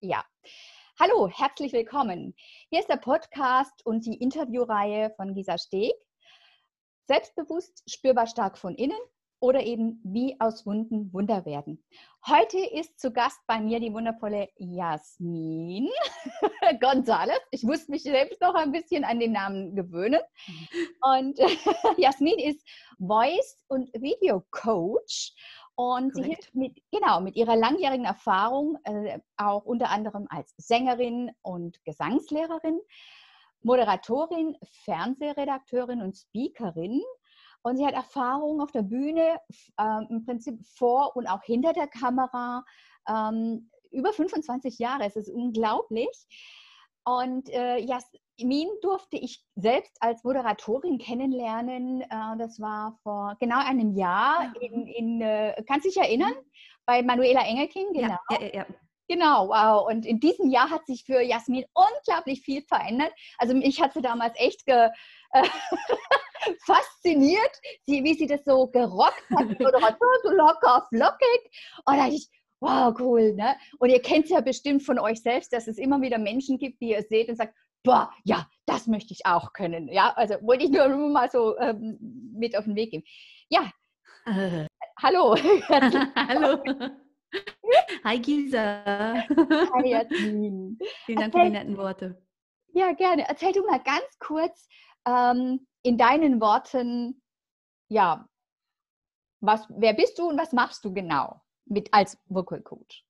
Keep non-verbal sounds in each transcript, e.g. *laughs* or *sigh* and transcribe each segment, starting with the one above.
Ja. Hallo, herzlich willkommen. Hier ist der Podcast und die Interviewreihe von Gisa Steg. Selbstbewusst, spürbar stark von innen oder eben wie aus Wunden Wunder werden. Heute ist zu Gast bei mir die wundervolle Jasmin *laughs* Gonzales. Ich musste mich selbst noch ein bisschen an den Namen gewöhnen. Und *laughs* Jasmin ist Voice- und Video Coach und Korrekt. sie hilft mit, genau, mit ihrer langjährigen Erfahrung, äh, auch unter anderem als Sängerin und Gesangslehrerin, Moderatorin, Fernsehredakteurin und Speakerin. Und sie hat Erfahrung auf der Bühne, äh, im Prinzip vor und auch hinter der Kamera, ähm, über 25 Jahre. Es ist unglaublich. Und äh, Jasmin durfte ich selbst als Moderatorin kennenlernen. Äh, das war vor genau einem Jahr. Ja. In, in äh, kannst du dich erinnern? Bei Manuela Engelking, genau. Ja, ja, ja. Genau, wow. Und in diesem Jahr hat sich für Jasmin unglaublich viel verändert. Also mich hat sie damals echt ge, äh, *laughs* fasziniert, wie sie das so gerockt hat. So locker, flockig. Und da ich, wow, cool. Ne? Und ihr kennt es ja bestimmt von euch selbst, dass es immer wieder Menschen gibt, die ihr seht und sagt, boah, ja, das möchte ich auch können. Ja, also wollte ich nur mal so ähm, mit auf den Weg geben. Ja, *laughs* äh. *laughs* hallo. hallo. Hi Gisa. Hi Jasmin. Vielen Dank Erzähl, für die netten Worte. Ja, gerne. Erzähl du mal ganz kurz ähm, in deinen Worten, ja, was, wer bist du und was machst du genau? mit als Vocal Coach?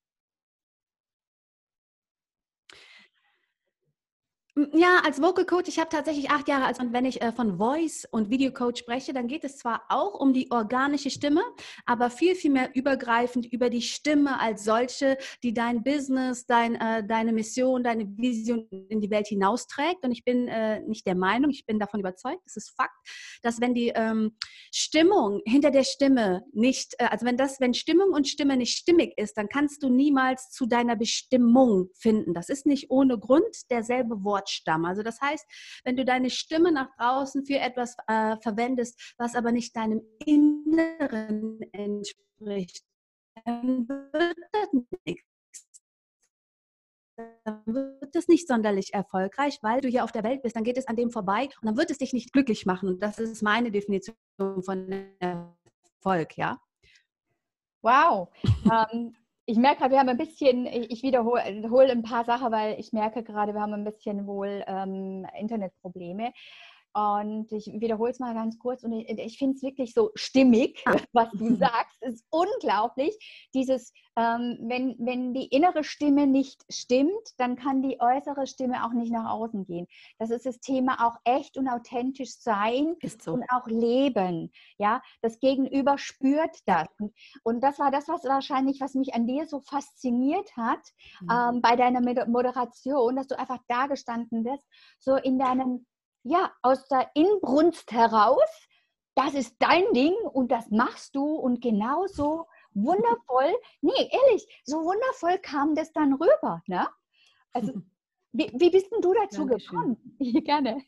Ja, als Vocal Coach, ich habe tatsächlich acht Jahre, also wenn ich äh, von Voice und Video Coach spreche, dann geht es zwar auch um die organische Stimme, aber viel, viel mehr übergreifend über die Stimme als solche, die dein Business, dein, äh, deine Mission, deine Vision in die Welt hinausträgt. Und ich bin äh, nicht der Meinung, ich bin davon überzeugt, es ist Fakt, dass wenn die ähm, Stimmung hinter der Stimme nicht, äh, also wenn das, wenn Stimmung und Stimme nicht stimmig ist, dann kannst du niemals zu deiner Bestimmung finden. Das ist nicht ohne Grund derselbe Wort. Wortstamm. Also das heißt, wenn du deine Stimme nach draußen für etwas äh, verwendest, was aber nicht deinem Inneren entspricht, dann wird das nichts dann wird es nicht sonderlich erfolgreich, weil du hier auf der Welt bist, dann geht es an dem vorbei und dann wird es dich nicht glücklich machen. Und das ist meine Definition von Erfolg, ja. Wow. ähm, ich merke gerade, wir haben ein bisschen, ich wiederhole ein paar Sachen, weil ich merke gerade, wir haben ein bisschen wohl ähm, Internetprobleme. Und ich wiederhole es mal ganz kurz und ich, ich finde es wirklich so stimmig, ah. *laughs* was du *laughs* sagst. Es ist unglaublich. Dieses, ähm, wenn, wenn die innere Stimme nicht stimmt, dann kann die äußere Stimme auch nicht nach außen gehen. Das ist das Thema auch echt und authentisch sein so. und auch leben. Ja, das Gegenüber spürt das. Und, und, das war das, was wahrscheinlich, was mich an dir so fasziniert hat mhm. ähm, bei deiner Moderation, dass du einfach da gestanden bist, so in deinem ja, aus der Inbrunst heraus, das ist dein Ding und das machst du und genauso wundervoll, nee, ehrlich, so wundervoll kam das dann rüber, ne? Also, *laughs* wie, wie bist denn du dazu Dankeschön. gekommen? *laughs* Gerne.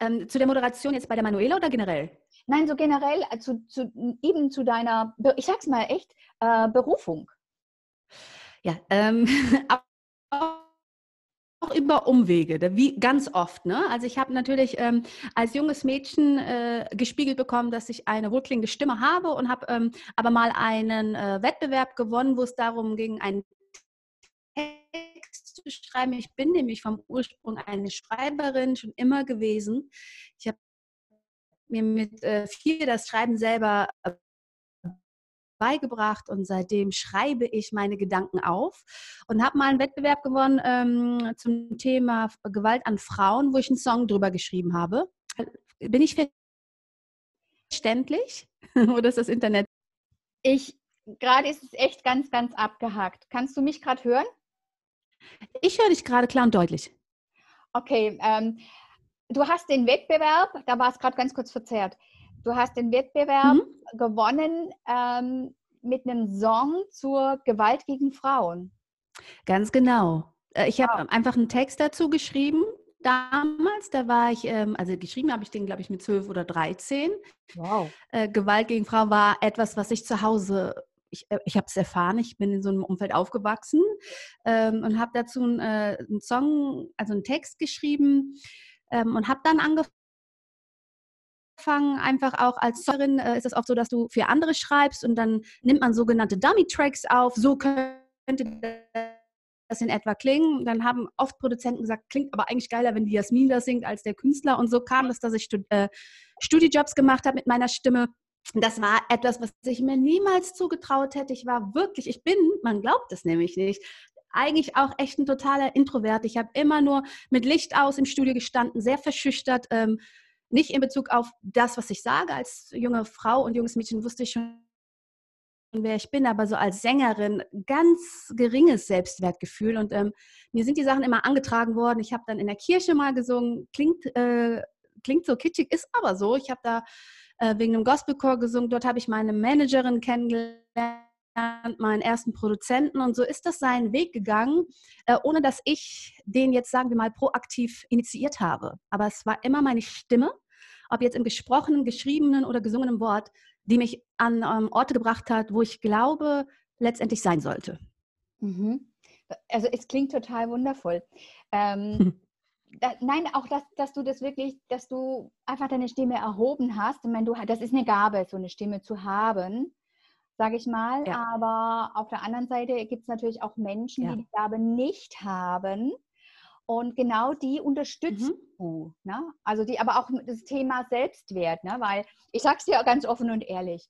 Ähm, zu der Moderation jetzt bei der Manuela oder generell? Nein, so generell äh, zu, zu, eben zu deiner, ich sag's mal echt, äh, Berufung. Ja, ähm, *laughs* über Umwege, wie ganz oft. Ne? Also ich habe natürlich ähm, als junges Mädchen äh, gespiegelt bekommen, dass ich eine wohlklingende Stimme habe und habe ähm, aber mal einen äh, Wettbewerb gewonnen, wo es darum ging, einen Text zu schreiben. Ich bin nämlich vom Ursprung eine Schreiberin schon immer gewesen. Ich habe mir mit äh, viel das Schreiben selber beigebracht und seitdem schreibe ich meine Gedanken auf und habe mal einen Wettbewerb gewonnen ähm, zum Thema Gewalt an Frauen, wo ich einen Song drüber geschrieben habe. Bin ich verständlich *laughs* oder ist das Internet? Ich, gerade ist es echt ganz, ganz abgehakt. Kannst du mich gerade hören? Ich höre dich gerade klar und deutlich. Okay, ähm, du hast den Wettbewerb, da war es gerade ganz kurz verzerrt. Du hast den Wettbewerb mhm. gewonnen ähm, mit einem Song zur Gewalt gegen Frauen. Ganz genau. Äh, ich habe wow. einfach einen Text dazu geschrieben. Damals, da war ich, ähm, also geschrieben habe ich den, glaube ich, mit zwölf oder dreizehn. Wow. Äh, Gewalt gegen Frauen war etwas, was ich zu Hause ich, äh, ich habe es erfahren, ich bin in so einem Umfeld aufgewachsen ähm, und habe dazu einen, äh, einen Song, also einen Text geschrieben ähm, und habe dann angefangen, einfach auch als Sängerin äh, ist es oft so, dass du für andere schreibst und dann nimmt man sogenannte Dummy-Tracks auf. So könnte das in etwa klingen. Dann haben oft Produzenten gesagt, klingt aber eigentlich geiler, wenn die Jasmin das singt, als der Künstler. Und so kam es, dass ich Stud äh, Studiejobs gemacht habe mit meiner Stimme. Das war etwas, was ich mir niemals zugetraut hätte. Ich war wirklich, ich bin, man glaubt es nämlich nicht, eigentlich auch echt ein totaler Introvert. Ich habe immer nur mit Licht aus im Studio gestanden, sehr verschüchtert. Ähm, nicht in Bezug auf das, was ich sage. Als junge Frau und junges Mädchen wusste ich schon, wer ich bin, aber so als Sängerin ganz geringes Selbstwertgefühl. Und ähm, mir sind die Sachen immer angetragen worden. Ich habe dann in der Kirche mal gesungen. Klingt, äh, klingt so kitschig, ist aber so. Ich habe da äh, wegen einem Gospelchor gesungen. Dort habe ich meine Managerin kennengelernt meinen ersten Produzenten und so ist das seinen Weg gegangen, äh, ohne dass ich den jetzt, sagen wir mal, proaktiv initiiert habe. Aber es war immer meine Stimme, ob jetzt im gesprochenen, geschriebenen oder gesungenen Wort, die mich an ähm, Orte gebracht hat, wo ich glaube, letztendlich sein sollte. Mhm. Also es klingt total wundervoll. Ähm, *laughs* da, nein, auch dass, dass du das wirklich, dass du einfach deine Stimme erhoben hast. Ich meine, du, das ist eine Gabe, so eine Stimme zu haben, sage ich mal. Ja. Aber auf der anderen Seite gibt es natürlich auch Menschen, ja. die die Gabe nicht haben. Und genau die unterstützt mhm. du. Ne? Also die, aber auch das Thema Selbstwert, ne? weil ich sage es dir ganz offen und ehrlich.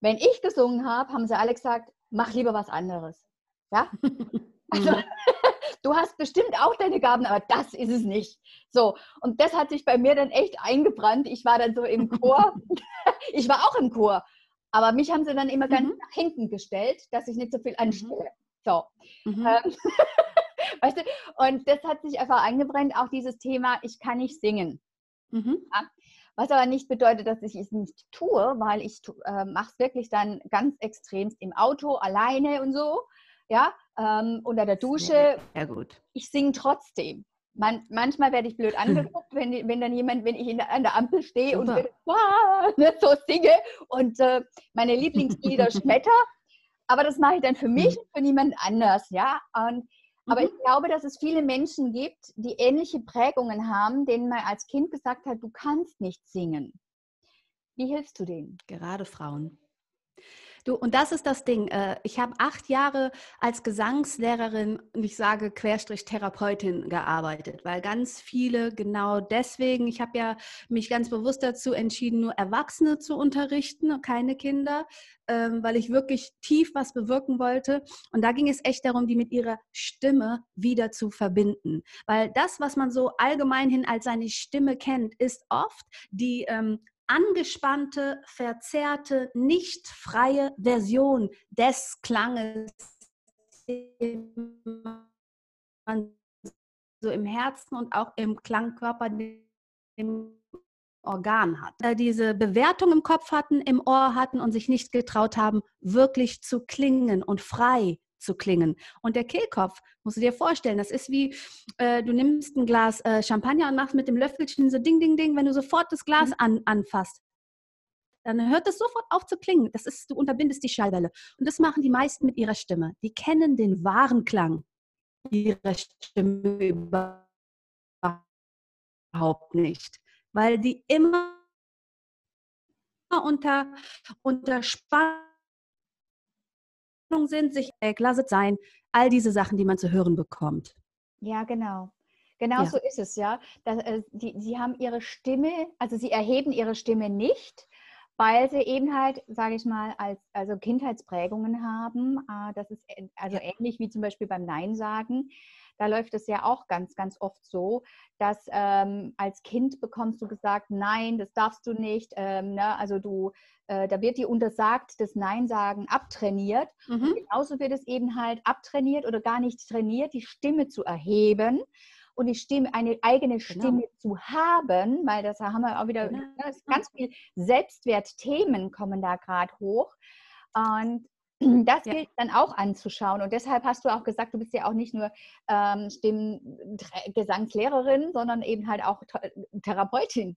Wenn ich gesungen habe, haben sie alle gesagt, mach lieber was anderes. Ja? *laughs* Also, mhm. *laughs* du hast bestimmt auch deine Gaben, aber das ist es nicht. So, und das hat sich bei mir dann echt eingebrannt. Ich war dann so im Chor. *laughs* ich war auch im Chor. Aber mich haben sie dann immer ganz mhm. nach hinten gestellt, dass ich nicht so viel mhm. anstelle. So. Mhm. Ähm, *laughs* weißt du? Und das hat sich einfach eingebrennt, auch dieses Thema, ich kann nicht singen. Mhm. Ja? Was aber nicht bedeutet, dass ich es nicht tue, weil ich äh, mache es wirklich dann ganz extremst im Auto, alleine und so. Ja, ähm, unter der Dusche. Sehr gut. Ich singe trotzdem. Man, manchmal werde ich blöd *laughs* angeguckt, wenn, wenn dann jemand, wenn ich der, an der Ampel stehe Super. und *laughs* wow, ne, so singe und äh, meine Lieblingslieder schmetter. Aber das mache ich dann für mich mhm. und für niemand anders, ja. Und aber ich mhm. glaube, dass es viele Menschen gibt, die ähnliche Prägungen haben, denen man als Kind gesagt hat, du kannst nicht singen. Wie hilfst du denen? Gerade Frauen. Du, und das ist das Ding. Äh, ich habe acht Jahre als Gesangslehrerin und ich sage Querstrich Therapeutin gearbeitet, weil ganz viele genau deswegen, ich habe ja mich ganz bewusst dazu entschieden, nur Erwachsene zu unterrichten, keine Kinder, ähm, weil ich wirklich tief was bewirken wollte. Und da ging es echt darum, die mit ihrer Stimme wieder zu verbinden. Weil das, was man so allgemein hin als seine Stimme kennt, ist oft die ähm, angespannte, verzerrte, nicht freie Version des Klanges, den man so im Herzen und auch im Klangkörper, im Organ hat. Diese Bewertung im Kopf hatten, im Ohr hatten und sich nicht getraut haben, wirklich zu klingen und frei zu klingen. Und der Kehlkopf, musst du dir vorstellen, das ist wie, äh, du nimmst ein Glas äh, Champagner und machst mit dem Löffelchen so Ding, Ding, Ding, wenn du sofort das Glas mhm. an, anfasst. Dann hört es sofort auf zu klingen. Das ist, du unterbindest die Schallwelle. Und das machen die meisten mit ihrer Stimme. Die kennen den wahren Klang ihrer Stimme überhaupt nicht, weil die immer unter, unter Spannung sind, sich weglasset sein, all diese Sachen, die man zu hören bekommt. Ja, genau. Genau ja. so ist es, ja. Das, äh, die, sie haben ihre Stimme, also sie erheben ihre Stimme nicht, weil sie eben halt, sage ich mal, als, also Kindheitsprägungen haben. Äh, das ist also ähnlich wie zum Beispiel beim Nein sagen. Da läuft es ja auch ganz, ganz oft so, dass ähm, als Kind bekommst du gesagt, nein, das darfst du nicht. Ähm, ne? Also du, äh, da wird dir untersagt, das Nein sagen abtrainiert. Mhm. genauso wird es eben halt abtrainiert oder gar nicht trainiert, die Stimme zu erheben und die Stimme, eine eigene genau. Stimme genau. zu haben, weil das haben wir auch wieder, genau. Ne, ganz viel Selbstwertthemen kommen da gerade hoch. Und *clears throat* das ja. gilt dann auch anzuschauen. Und deshalb hast du auch gesagt, du bist ja auch nicht nur ähm, Stimmgesangslehrerin, sondern eben halt auch Therapeutin.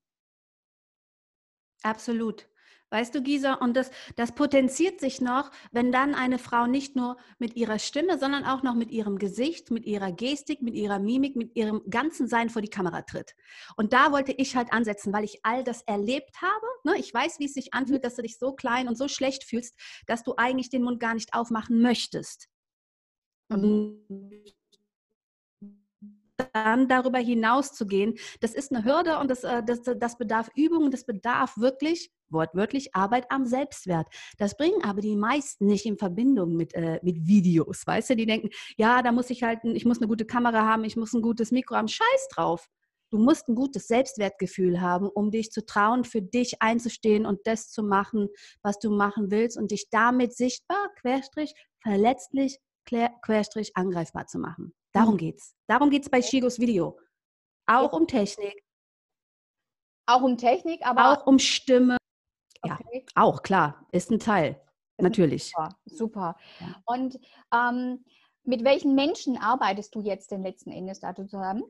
Absolut. Weißt du, Gisa, und das, das potenziert sich noch, wenn dann eine Frau nicht nur mit ihrer Stimme, sondern auch noch mit ihrem Gesicht, mit ihrer Gestik, mit ihrer Mimik, mit ihrem ganzen Sein vor die Kamera tritt. Und da wollte ich halt ansetzen, weil ich all das erlebt habe. Ne? Ich weiß, wie es sich anfühlt, dass du dich so klein und so schlecht fühlst, dass du eigentlich den Mund gar nicht aufmachen möchtest. Und dann darüber hinaus zu gehen, das ist eine Hürde und das, äh, das, das bedarf Übung und das bedarf wirklich, wortwörtlich, Arbeit am Selbstwert. Das bringen aber die meisten nicht in Verbindung mit, äh, mit Videos, weißt du? Die denken, ja, da muss ich halt, ich muss eine gute Kamera haben, ich muss ein gutes Mikro haben, scheiß drauf. Du musst ein gutes Selbstwertgefühl haben, um dich zu trauen, für dich einzustehen und das zu machen, was du machen willst und dich damit sichtbar, querstrich, verletzlich, querstrich, angreifbar zu machen. Darum mhm. geht's. Darum geht es bei Shigos Video. Auch um Technik. Auch um Technik, aber auch um Stimme. Ja, okay. auch klar, ist ein Teil. Ist Natürlich. Super. super. Ja. Und ähm, mit welchen Menschen arbeitest du jetzt den letzten Endes da zusammen?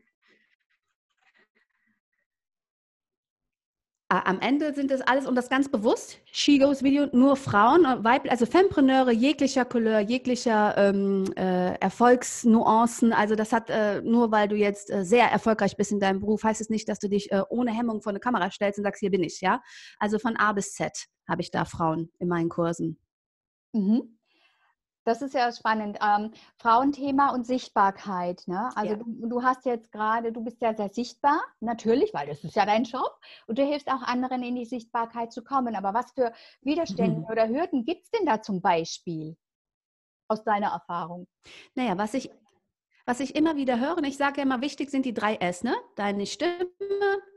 Am Ende sind das alles und das ganz bewusst, She Goes Video, nur Frauen, äh, also Fempreneure jeglicher Couleur, jeglicher ähm, äh, Erfolgsnuancen. Also das hat, äh, nur weil du jetzt äh, sehr erfolgreich bist in deinem Beruf, heißt es nicht, dass du dich äh, ohne Hemmung vor eine Kamera stellst und sagst, hier bin ich, ja. Also von A bis Z habe ich da Frauen in meinen Kursen. Mhm. Das ist ja spannend. Ähm, Frauenthema und Sichtbarkeit. Ne? Also ja. du, du, hast jetzt gerade, du bist ja sehr sichtbar, natürlich, weil das ist ja dein Job. Und du hilfst auch anderen in die Sichtbarkeit zu kommen. Aber was für Widerstände mhm. oder Hürden gibt es denn da zum Beispiel aus deiner Erfahrung? Naja, was ich, was ich immer wieder höre, und ich sage ja immer, wichtig sind die drei S, ne? Deine Stimme,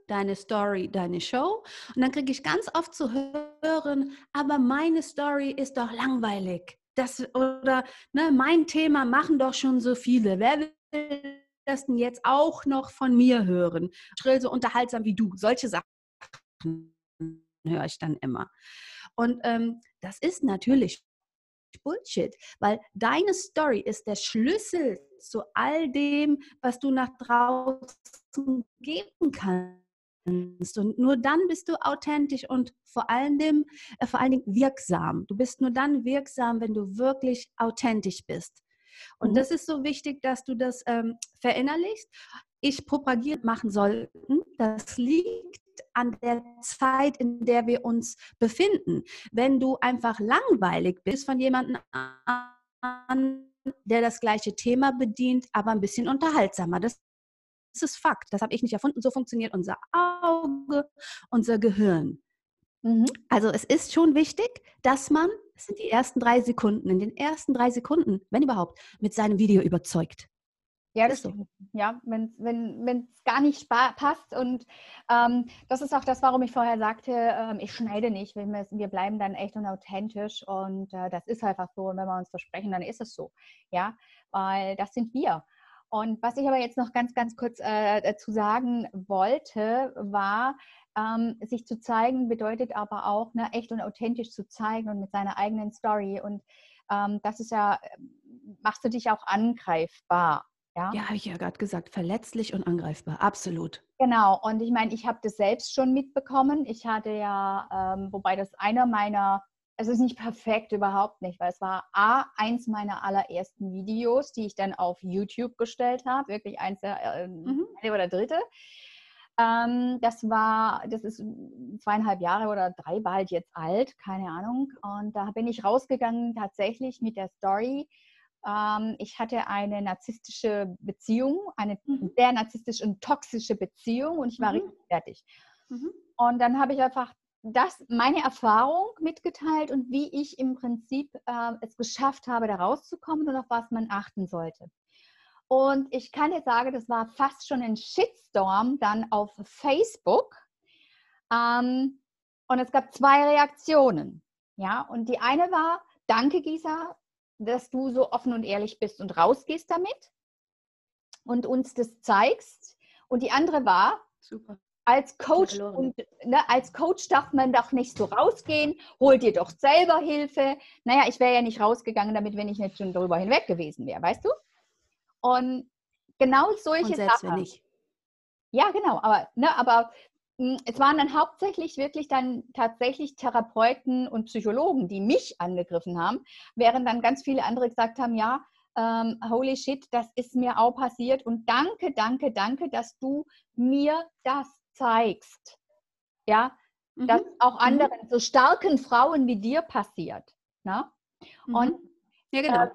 deine Story, deine Show. Und dann kriege ich ganz oft zu hören, aber meine Story ist doch langweilig das oder ne, mein Thema machen doch schon so viele. Wer will das denn jetzt auch noch von mir hören? Schrill so unterhaltsam wie du. Solche Sachen höre ich dann immer. Und ähm, das ist natürlich Bullshit, weil deine Story ist der Schlüssel zu all dem, was du nach draußen geben kannst und nur dann bist du authentisch und vor allen Dingen, äh, vor allen Dingen wirksam. Du bist nur dann wirksam, wenn du wirklich authentisch bist. Und mhm. das ist so wichtig, dass du das ähm, verinnerlichst. Ich propagiert machen sollten. Das liegt an der Zeit, in der wir uns befinden. Wenn du einfach langweilig bist von jemandem an, der das gleiche Thema bedient, aber ein bisschen unterhaltsamer. Das das ist Fakt. Das habe ich nicht erfunden. So funktioniert unser Auge, unser Gehirn. Mhm. Also es ist schon wichtig, dass man, es sind die ersten drei Sekunden, in den ersten drei Sekunden, wenn überhaupt, mit seinem Video überzeugt. Ja, das stimmt. Ja, wenn es wenn, gar nicht passt. Und ähm, das ist auch das, warum ich vorher sagte, ähm, ich schneide nicht. Wir, wir bleiben dann echt und authentisch. Und äh, das ist einfach so. Und wenn wir uns versprechen, dann ist es so. Ja, weil das sind wir. Und was ich aber jetzt noch ganz, ganz kurz äh, dazu sagen wollte, war, ähm, sich zu zeigen bedeutet aber auch, ne, echt und authentisch zu zeigen und mit seiner eigenen Story. Und ähm, das ist ja, machst du dich auch angreifbar. Ja, ja habe ich ja gerade gesagt, verletzlich und angreifbar, absolut. Genau, und ich meine, ich habe das selbst schon mitbekommen. Ich hatte ja, ähm, wobei das einer meiner es ist nicht perfekt, überhaupt nicht, weil es war A, eins meiner allerersten Videos, die ich dann auf YouTube gestellt habe, wirklich eins der äh, mhm. oder dritte. Ähm, das war, das ist zweieinhalb Jahre oder drei, halt jetzt alt, keine Ahnung. Und da bin ich rausgegangen tatsächlich mit der Story. Ähm, ich hatte eine narzisstische Beziehung, eine mhm. sehr narzisstische und toxische Beziehung und ich war mhm. richtig fertig. Mhm. Und dann habe ich einfach das meine Erfahrung mitgeteilt und wie ich im Prinzip äh, es geschafft habe, da rauszukommen und auf was man achten sollte. Und ich kann jetzt sagen, das war fast schon ein Shitstorm dann auf Facebook. Ähm, und es gab zwei Reaktionen. Ja, und die eine war, danke Gisa, dass du so offen und ehrlich bist und rausgehst damit und uns das zeigst. Und die andere war, super als Coach und ne, als Coach darf man doch nicht so rausgehen, hol dir doch selber Hilfe. Naja, ich wäre ja nicht rausgegangen, damit wenn ich nicht schon darüber hinweg gewesen wäre, weißt du? Und genau solche und selbst Sachen. Wenn nicht. Ja, genau, aber, ne, aber hm, es waren dann hauptsächlich wirklich dann tatsächlich Therapeuten und Psychologen, die mich angegriffen haben, während dann ganz viele andere gesagt haben, ja, ähm, holy shit, das ist mir auch passiert und danke, danke, danke, dass du mir das zeigst. Ja, mhm. dass auch mhm. anderen, so starken Frauen wie dir passiert. Ne? Mhm. Und ja, genau. Äh,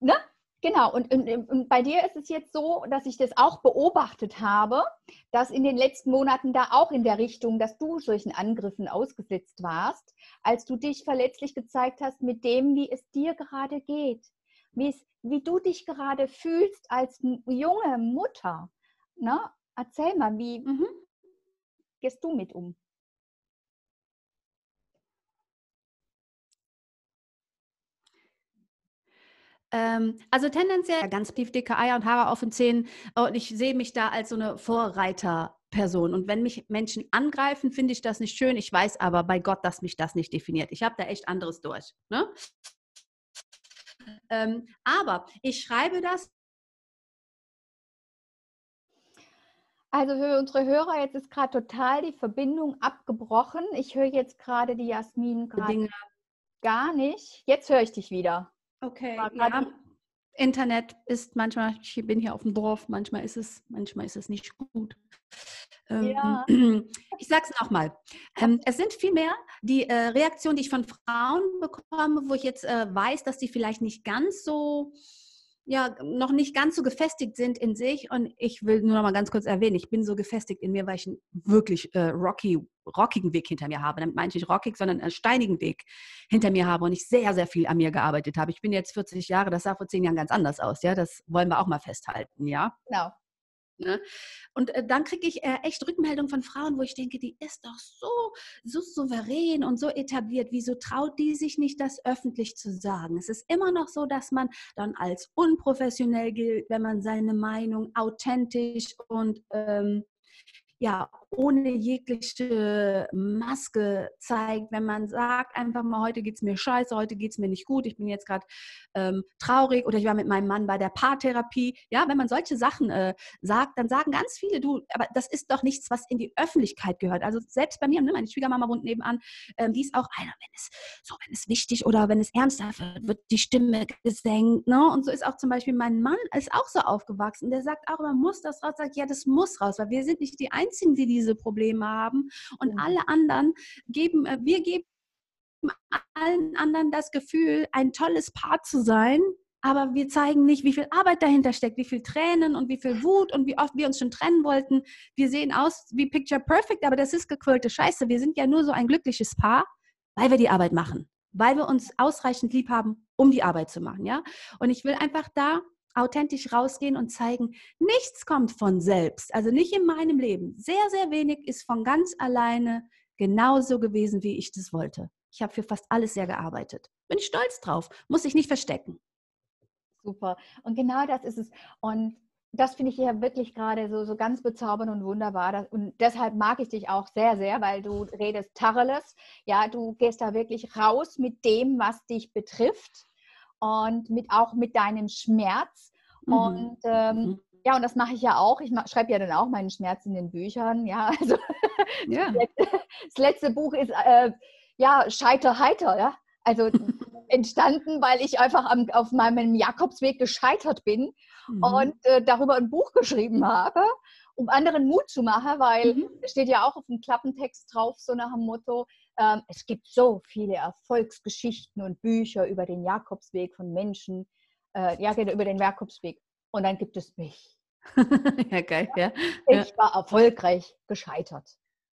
ne? Genau, und, und, und, bei dir ist es jetzt so, dass ich das auch beobachtet habe, dass in den letzten Monaten da auch in der Richtung, dass du solchen Angriffen ausgesetzt warst, als du dich verletzlich gezeigt hast mit dem, wie es dir gerade geht, wie, es, wie du dich gerade fühlst als junge Mutter. Ne? Erzähl mal, wie mhm. Gehst du mit um? Ähm, also tendenziell ganz tief dicke Eier und Haare auf den Zähnen und ich sehe mich da als so eine Vorreiterperson. Und wenn mich Menschen angreifen, finde ich das nicht schön. Ich weiß aber bei Gott, dass mich das nicht definiert. Ich habe da echt anderes durch. Ne? Ähm, aber ich schreibe das. Also für unsere Hörer, jetzt ist gerade total die Verbindung abgebrochen. Ich höre jetzt gerade die Jasmin gerade gar nicht. Jetzt höre ich dich wieder. Okay. Ja. Internet ist manchmal, ich bin hier auf dem Dorf, manchmal ist es, manchmal ist es nicht gut. Ähm, ja. *clears throat* Ich sage es nochmal. Ähm, es sind vielmehr die äh, Reaktionen, die ich von Frauen bekomme, wo ich jetzt äh, weiß, dass die vielleicht nicht ganz so ja noch nicht ganz so gefestigt sind in sich. Und ich will nur noch mal ganz kurz erwähnen, ich bin so gefestigt in mir, weil ich einen wirklich äh, rocky, rockigen Weg hinter mir habe. Damit meine ich nicht rockig, sondern einen steinigen Weg hinter mir habe und ich sehr, sehr viel an mir gearbeitet habe. Ich bin jetzt 40 Jahre, das sah vor zehn Jahren ganz anders aus. Ja, das wollen wir auch mal festhalten. Ja, genau. Ne? Und äh, dann kriege ich äh, echt Rückmeldungen von Frauen, wo ich denke, die ist doch so, so souverän und so etabliert. Wieso traut die sich nicht, das öffentlich zu sagen? Es ist immer noch so, dass man dann als unprofessionell gilt, wenn man seine Meinung authentisch und ähm, ja, ohne jegliche Maske zeigt, wenn man sagt, einfach mal, heute geht es mir scheiße, heute geht es mir nicht gut, ich bin jetzt gerade ähm, traurig oder ich war mit meinem Mann bei der Paartherapie. Ja, wenn man solche Sachen äh, sagt, dann sagen ganz viele, du, aber das ist doch nichts, was in die Öffentlichkeit gehört. Also selbst bei mir, ne, meine Schwiegermama wohnt nebenan, ähm, die ist auch einer, wenn es so, wenn es wichtig oder wenn es ernster wird, wird die Stimme gesenkt. Ne? Und so ist auch zum Beispiel mein Mann ist auch so aufgewachsen. Der sagt auch, man muss das raus, sagt, ja, das muss raus, weil wir sind nicht die Einzigen, die diese Probleme haben. Und mhm. alle anderen geben, äh, wir geben allen anderen das Gefühl, ein tolles Paar zu sein, aber wir zeigen nicht, wie viel Arbeit dahinter steckt, wie viel Tränen und wie viel Wut und wie oft wir uns schon trennen wollten. Wir sehen aus wie Picture Perfect, aber das ist gequirlte Scheiße. Wir sind ja nur so ein glückliches Paar, weil wir die Arbeit machen, weil wir uns ausreichend lieb haben, um die Arbeit zu machen, ja? Und ich will einfach da authentisch rausgehen und zeigen, nichts kommt von selbst, also nicht in meinem Leben. Sehr, sehr wenig ist von ganz alleine genauso gewesen, wie ich das wollte. Ich habe für fast alles sehr gearbeitet. Bin stolz drauf, muss ich nicht verstecken. Super. Und genau das ist es. Und das finde ich ja wirklich gerade so, so ganz bezaubernd und wunderbar. Und deshalb mag ich dich auch sehr, sehr, weil du redest Tacheles. Ja, du gehst da wirklich raus mit dem, was dich betrifft und mit, auch mit deinem Schmerz. Mhm. Und ähm, mhm. ja, und das mache ich ja auch. Ich schreibe ja dann auch meinen Schmerz in den Büchern. Ja, *laughs* also ja. *laughs* das letzte Buch ist äh, ja Scheiter heiter. Ja, also *laughs* entstanden, weil ich einfach am, auf meinem Jakobsweg gescheitert bin mhm. und äh, darüber ein Buch geschrieben habe, um anderen Mut zu machen, weil mhm. es steht ja auch auf dem Klappentext drauf, so nach dem Motto, es gibt so viele Erfolgsgeschichten und Bücher über den Jakobsweg von Menschen, äh, ja, genau, über den Jakobsweg. Und dann gibt es mich. *laughs* ja, geil, ja. Ich war erfolgreich gescheitert.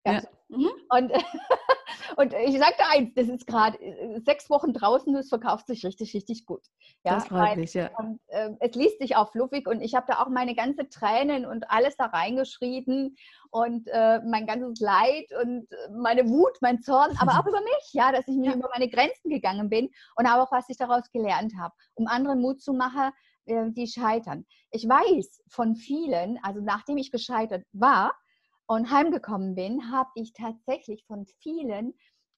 Ja. Mhm. Und, *laughs* und ich sagte eins, das ist gerade äh, sechs Wochen draußen, es verkauft sich richtig, richtig gut. Ja, das freut mich, ja. Und, äh, es liest sich auch fluffig und ich habe da auch meine ganze Tränen und alles da reingeschrieben und äh, mein ganzes Leid und meine Wut, mein Zorn, aber auch *laughs* über mich, ja, dass ich mir ja. über meine Grenzen gegangen bin und aber auch, was ich daraus gelernt habe, um anderen Mut zu machen, äh, die scheitern. Ich weiß von vielen, also nachdem ich gescheitert war, und heimgekommen bin, habe ich tatsächlich von vielen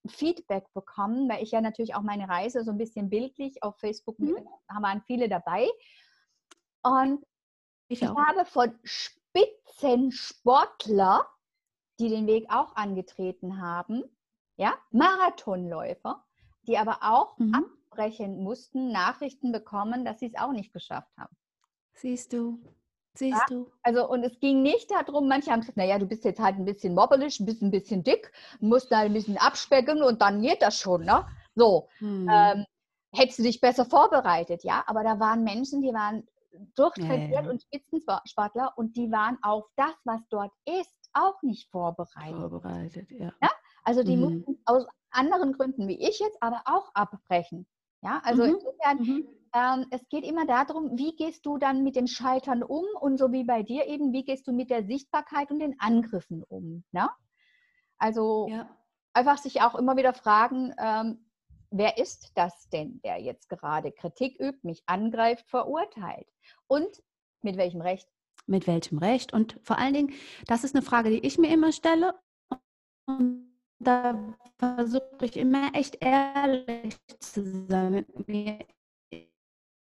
Feedback bekommen, weil ich ja natürlich auch meine Reise so ein bisschen bildlich auf Facebook, mhm. haben viele dabei. Und ich, ich habe von Spitzensportler die den Weg auch angetreten haben, ja, Marathonläufer, die aber auch mhm. abbrechen mussten, Nachrichten bekommen, dass sie es auch nicht geschafft haben. Siehst du, siehst du. Also, und es ging nicht darum, manche haben gesagt, naja, du bist jetzt halt ein bisschen mobbelig, ein bisschen, ein bisschen dick, musst da ein bisschen abspecken und dann geht das schon, ne? So. Mhm. Ähm, hättest du dich besser vorbereitet, ja? Aber da waren Menschen, die waren durchtrainiert ja, ja. und Spitzensportler und die waren auf das, was dort ist, auch nicht vorbereitet. Vorbereitet, ja. ja? Also die mhm. mussten aus anderen Gründen wie ich jetzt aber auch abbrechen. Ja, also mhm. insofern, mhm. Ähm, es geht immer darum, wie gehst du dann mit dem Scheitern um und so wie bei dir eben, wie gehst du mit der Sichtbarkeit und den Angriffen um. Ne? Also ja. einfach sich auch immer wieder fragen, ähm, wer ist das denn, der jetzt gerade Kritik übt, mich angreift, verurteilt? Und mit welchem Recht? Mit welchem Recht? Und vor allen Dingen, das ist eine Frage, die ich mir immer stelle. Und da versuche ich immer echt ehrlich zu sein mit mir.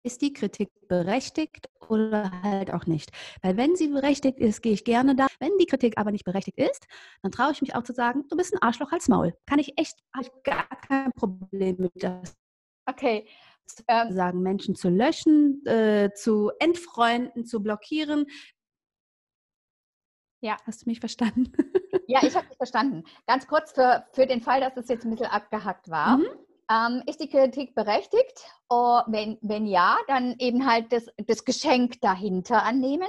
Ist die Kritik berechtigt oder halt auch nicht? Weil wenn sie berechtigt ist, gehe ich gerne da. Wenn die Kritik aber nicht berechtigt ist, dann traue ich mich auch zu sagen, du bist ein Arschloch als Maul. Kann ich echt, habe ich gar kein Problem mit das. Okay. Ähm, sagen, Menschen zu löschen, äh, zu entfreunden, zu blockieren. Ja. Hast du mich verstanden? Ja, ich habe dich verstanden. Ganz kurz für, für den Fall, dass es jetzt ein bisschen abgehackt war. Mhm. Ähm, ist die Kritik berechtigt? Oh, wenn, wenn ja, dann eben halt das, das Geschenk dahinter annehmen.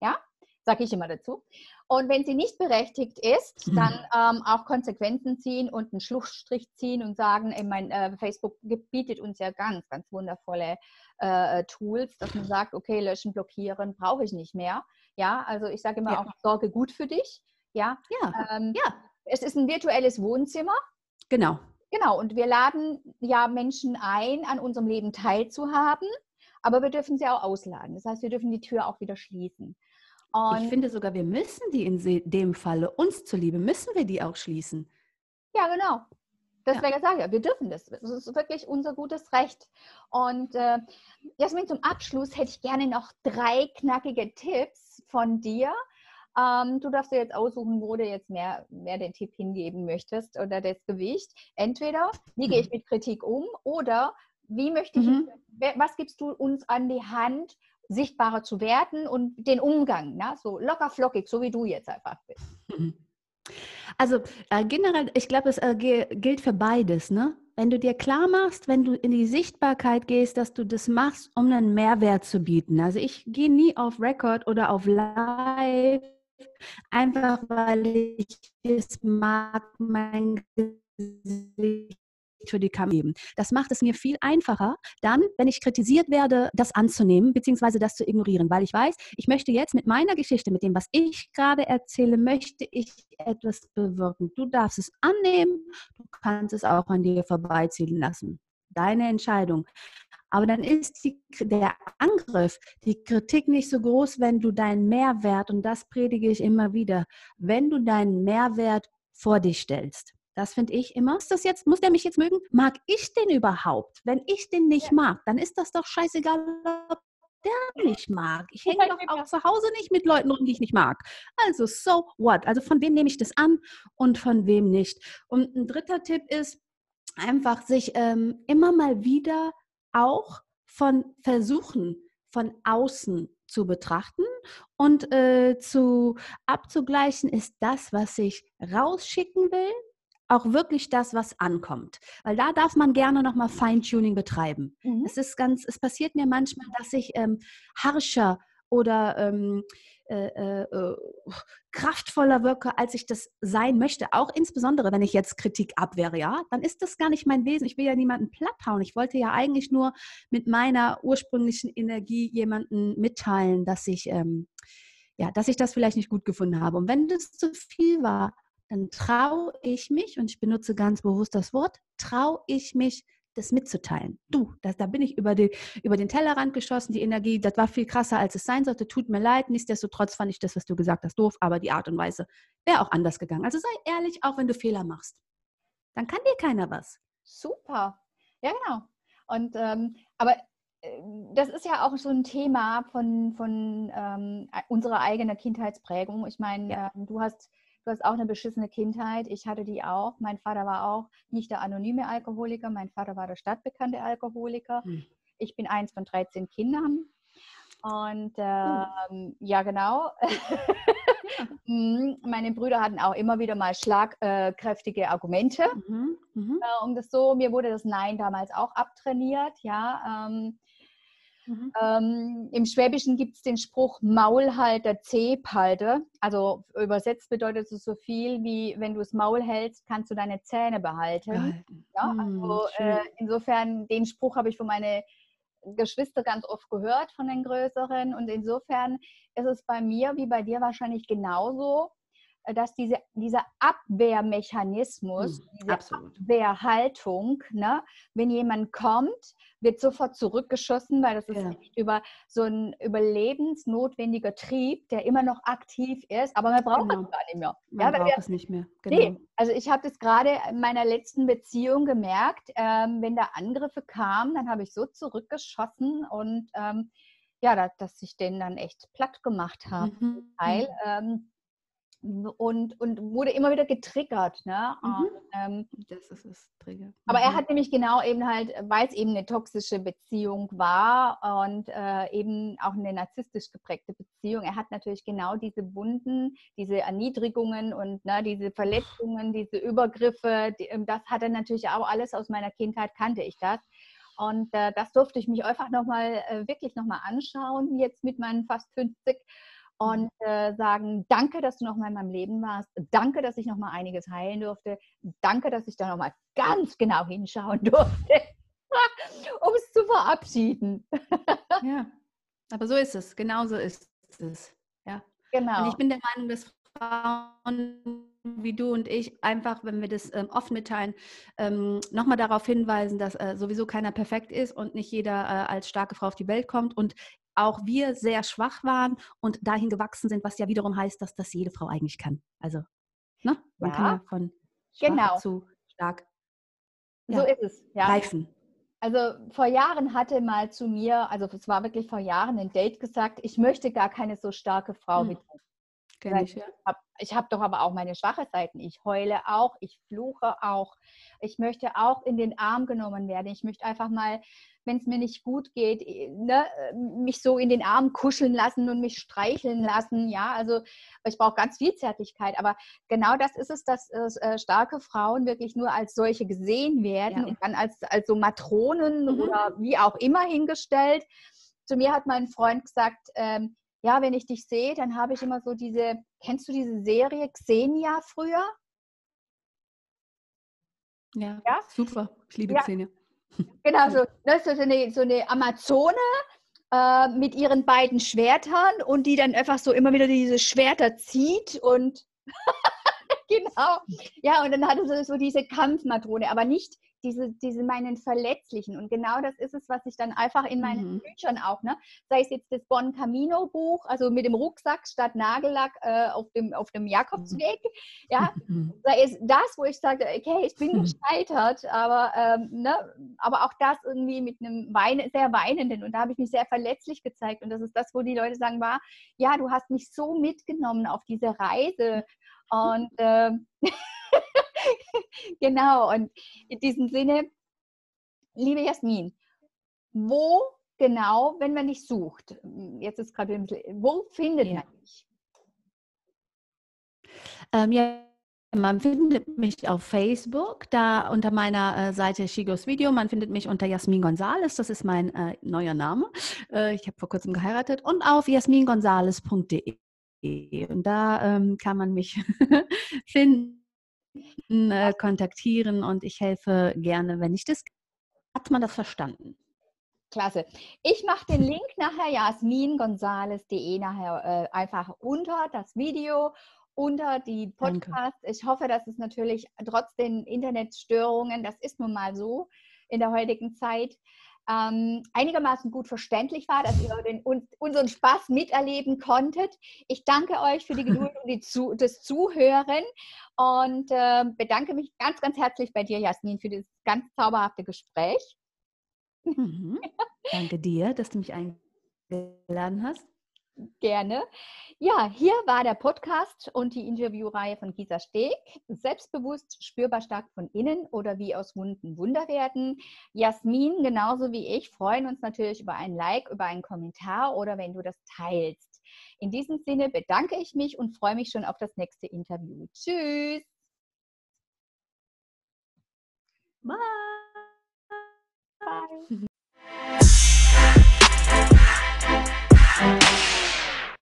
Ja, sage ich immer dazu. Und wenn sie nicht berechtigt ist, mhm. dann ähm, auch Konsequenzen ziehen und einen Schlussstrich ziehen und sagen, ey, mein äh, Facebook bietet uns ja ganz, ganz wundervolle äh, Tools, dass man sagt, okay, löschen, blockieren, brauche ich nicht mehr. Ja, also ich sage immer ja. auch, sorge gut für dich. Ja, ja. Ähm, ja. Es ist ein virtuelles Wohnzimmer. Genau. Genau, und wir laden ja Menschen ein, an unserem Leben teilzuhaben, aber wir dürfen sie auch ausladen. Das heißt, wir dürfen die Tür auch wieder schließen. Und ich finde sogar, wir müssen die in dem Falle, uns zuliebe, müssen wir die auch schließen. Ja, genau. Deswegen ja. sage ich, wir dürfen das. Das ist wirklich unser gutes Recht. Und äh, Jasmin, zum Abschluss hätte ich gerne noch drei knackige Tipps von dir, ähm, du darfst dir jetzt aussuchen, wo du jetzt mehr, mehr den Tipp hingeben möchtest oder das Gewicht. Entweder, wie gehe ich mit Kritik um oder wie möchte ich, mhm. was gibst du uns an die Hand, sichtbarer zu werden und den Umgang, ne? so locker flockig, so wie du jetzt einfach bist. Mhm. Also äh, generell, ich glaube, es äh, gilt für beides. Ne? Wenn du dir klar machst, wenn du in die Sichtbarkeit gehst, dass du das machst, um einen Mehrwert zu bieten. Also ich gehe nie auf Record oder auf Live Einfach weil ich es mag, mein Gesicht für die Kamera geben. Das macht es mir viel einfacher, dann, wenn ich kritisiert werde, das anzunehmen, beziehungsweise das zu ignorieren, weil ich weiß, ich möchte jetzt mit meiner Geschichte, mit dem, was ich gerade erzähle, möchte ich etwas bewirken. Du darfst es annehmen, du kannst es auch an dir vorbeiziehen lassen. Deine Entscheidung. Aber dann ist die, der Angriff, die Kritik nicht so groß, wenn du deinen Mehrwert, und das predige ich immer wieder, wenn du deinen Mehrwert vor dich stellst. Das finde ich immer. Ist das jetzt, muss der mich jetzt mögen? Mag ich den überhaupt? Wenn ich den nicht mag, dann ist das doch scheißegal, ob der nicht mag. Ich hänge doch auch zu Hause nicht mit Leuten rum, die ich nicht mag. Also, so what? Also, von wem nehme ich das an und von wem nicht? Und ein dritter Tipp ist, einfach sich ähm, immer mal wieder auch von Versuchen von außen zu betrachten und äh, zu abzugleichen, ist das, was ich rausschicken will, auch wirklich das, was ankommt. Weil da darf man gerne nochmal Feintuning betreiben. Mhm. Es ist ganz, es passiert mir manchmal, dass ich ähm, harscher oder ähm, äh, äh, äh, kraftvoller wirke, als ich das sein möchte. Auch insbesondere, wenn ich jetzt Kritik abwehre, ja, dann ist das gar nicht mein Wesen. Ich will ja niemanden platthauen. Ich wollte ja eigentlich nur mit meiner ursprünglichen Energie jemanden mitteilen, dass ich, ähm, ja, dass ich das vielleicht nicht gut gefunden habe. Und wenn das zu viel war, dann traue ich mich, und ich benutze ganz bewusst das Wort, traue ich mich, das mitzuteilen. Du, das, da bin ich über, die, über den Tellerrand geschossen, die Energie, das war viel krasser, als es sein sollte. Tut mir leid, nichtsdestotrotz fand ich das, was du gesagt hast, doof, aber die Art und Weise wäre auch anders gegangen. Also sei ehrlich, auch wenn du Fehler machst. Dann kann dir keiner was. Super. Ja, genau. Und ähm, aber äh, das ist ja auch so ein Thema von, von ähm, unserer eigenen Kindheitsprägung. Ich meine, ja. ähm, du hast du hast auch eine beschissene Kindheit. Ich hatte die auch. Mein Vater war auch nicht der anonyme Alkoholiker, mein Vater war der stadtbekannte Alkoholiker. Hm. Ich bin eins von 13 Kindern. Und hm. ähm, ja, genau. *laughs* Mhm. Meine Brüder hatten auch immer wieder mal schlagkräftige Argumente. Mhm. Mhm. Äh, um das so, mir wurde das Nein damals auch abtrainiert, ja. Ähm, Mhm. Ähm, Im Schwäbischen gibt es den Spruch Maulhalter, Zebhalter. Also übersetzt bedeutet es so viel wie, wenn du das Maul hältst, kannst du deine Zähne behalten. Ja, hm, also, äh, insofern, den Spruch habe ich von meinen Geschwister ganz oft gehört, von den Größeren. Und insofern ist es bei mir wie bei dir wahrscheinlich genauso dass diese, dieser Abwehrmechanismus, hm, diese absolut. Abwehrhaltung, ne, wenn jemand kommt, wird sofort zurückgeschossen, weil das ist ja. über so ein überlebensnotwendiger Trieb, der immer noch aktiv ist, aber man braucht genau. es gar nicht mehr. Man ja, braucht wir, es nicht mehr. Genau. Nee, also ich habe das gerade in meiner letzten Beziehung gemerkt, ähm, wenn da Angriffe kamen, dann habe ich so zurückgeschossen und ähm, ja, dass, dass ich den dann echt platt gemacht habe. Mhm. Teil, mhm. ähm, und, und wurde immer wieder getriggert. Ne? Mhm. Ähm, das ist es, Trigger. Aber er mhm. hat nämlich genau eben halt, weil es eben eine toxische Beziehung war und äh, eben auch eine narzisstisch geprägte Beziehung, er hat natürlich genau diese Wunden, diese Erniedrigungen und ne, diese Verletzungen, diese Übergriffe, die, ähm, das hat er natürlich auch alles aus meiner Kindheit, kannte ich das. Und äh, das durfte ich mich einfach nochmal, äh, wirklich nochmal anschauen, jetzt mit meinen fast 50 und äh, sagen, danke, dass du noch mal in meinem Leben warst, danke, dass ich noch mal einiges heilen durfte, danke, dass ich da noch mal ganz genau hinschauen durfte, *laughs* um es zu verabschieden. ja, aber so ist es, genau so ist es. Ja. Genau. Und ich bin der Meinung, dass Frauen wie du und ich einfach, wenn wir das ähm, oft mitteilen, ähm, nochmal darauf hinweisen, dass äh, sowieso keiner perfekt ist und nicht jeder äh, als starke Frau auf die Welt kommt und auch wir sehr schwach waren und dahin gewachsen sind, was ja wiederum heißt, dass das jede Frau eigentlich kann. Also, ne? Man ja. kann ja von schwach genau. zu stark ja, so ist es, ja. reifen. Also vor Jahren hatte mal zu mir, also es war wirklich vor Jahren ein Date gesagt, ich möchte gar keine so starke Frau hm. wie du. Kenn ich ja. Ich habe doch aber auch meine schwache Seiten. Ich heule auch, ich fluche auch. Ich möchte auch in den Arm genommen werden. Ich möchte einfach mal wenn es mir nicht gut geht, ne, mich so in den Arm kuscheln lassen und mich streicheln lassen. Ja, also ich brauche ganz viel Zärtlichkeit. Aber genau das ist es, dass äh, starke Frauen wirklich nur als solche gesehen werden ja. und dann als, als so Matronen mhm. oder wie auch immer hingestellt. Zu mir hat mein Freund gesagt, ähm, ja, wenn ich dich sehe, dann habe ich immer so diese, kennst du diese Serie Xenia früher? Ja, ja? super. Ich liebe ja. Xenia. *laughs* Genau, so, ne, so, eine, so eine Amazone äh, mit ihren beiden Schwertern und die dann einfach so immer wieder diese Schwerter zieht und *laughs* genau. Ja, und dann hatte sie so diese Kampfmatrone, aber nicht diese, diese meinen verletzlichen. Und genau das ist es, was ich dann einfach in meinen mhm. Büchern auch, ne? sei es jetzt das Bon Camino Buch, also mit dem Rucksack statt Nagellack äh, auf, dem, auf dem Jakobsweg, ja, *laughs* sei es das, wo ich sage, okay, ich bin mhm. gescheitert, aber, ähm, ne? aber auch das irgendwie mit einem Weine, sehr weinenden und da habe ich mich sehr verletzlich gezeigt und das ist das, wo die Leute sagen, war, ja, du hast mich so mitgenommen auf diese Reise *laughs* und ähm, *laughs* *laughs* genau, und in diesem Sinne, liebe Jasmin, wo genau, wenn man dich sucht, jetzt ist gerade wo findet ja. man dich? Ähm, ja, man findet mich auf Facebook, da unter meiner äh, Seite Shigos Video. Man findet mich unter Jasmin Gonzales, das ist mein äh, neuer Name. Äh, ich habe vor kurzem geheiratet. Und auf jasmingonzales.de. Und da ähm, kann man mich *laughs* finden äh, kontaktieren und ich helfe gerne, wenn ich das. Hat man das verstanden? Klasse. Ich mache den Link nachher jasmingonzales.de nachher äh, einfach unter das Video, unter die Podcast. Danke. Ich hoffe, dass es natürlich trotz den Internetstörungen, das ist nun mal so in der heutigen Zeit, ähm, einigermaßen gut verständlich war, dass ihr den, un, unseren Spaß miterleben konntet. Ich danke euch für die Geduld *laughs* und die zu, das Zuhören und äh, bedanke mich ganz, ganz herzlich bei dir, Jasmin, für dieses ganz zauberhafte Gespräch. Mhm. Danke dir, dass du mich eingeladen hast. Gerne. Ja, hier war der Podcast und die Interviewreihe von Gisa Steg. Selbstbewusst, spürbar stark von innen oder wie aus Wunden Wunder werden. Jasmin, genauso wie ich, freuen uns natürlich über ein Like, über einen Kommentar oder wenn du das teilst. In diesem Sinne bedanke ich mich und freue mich schon auf das nächste Interview. Tschüss. Bye. Bye.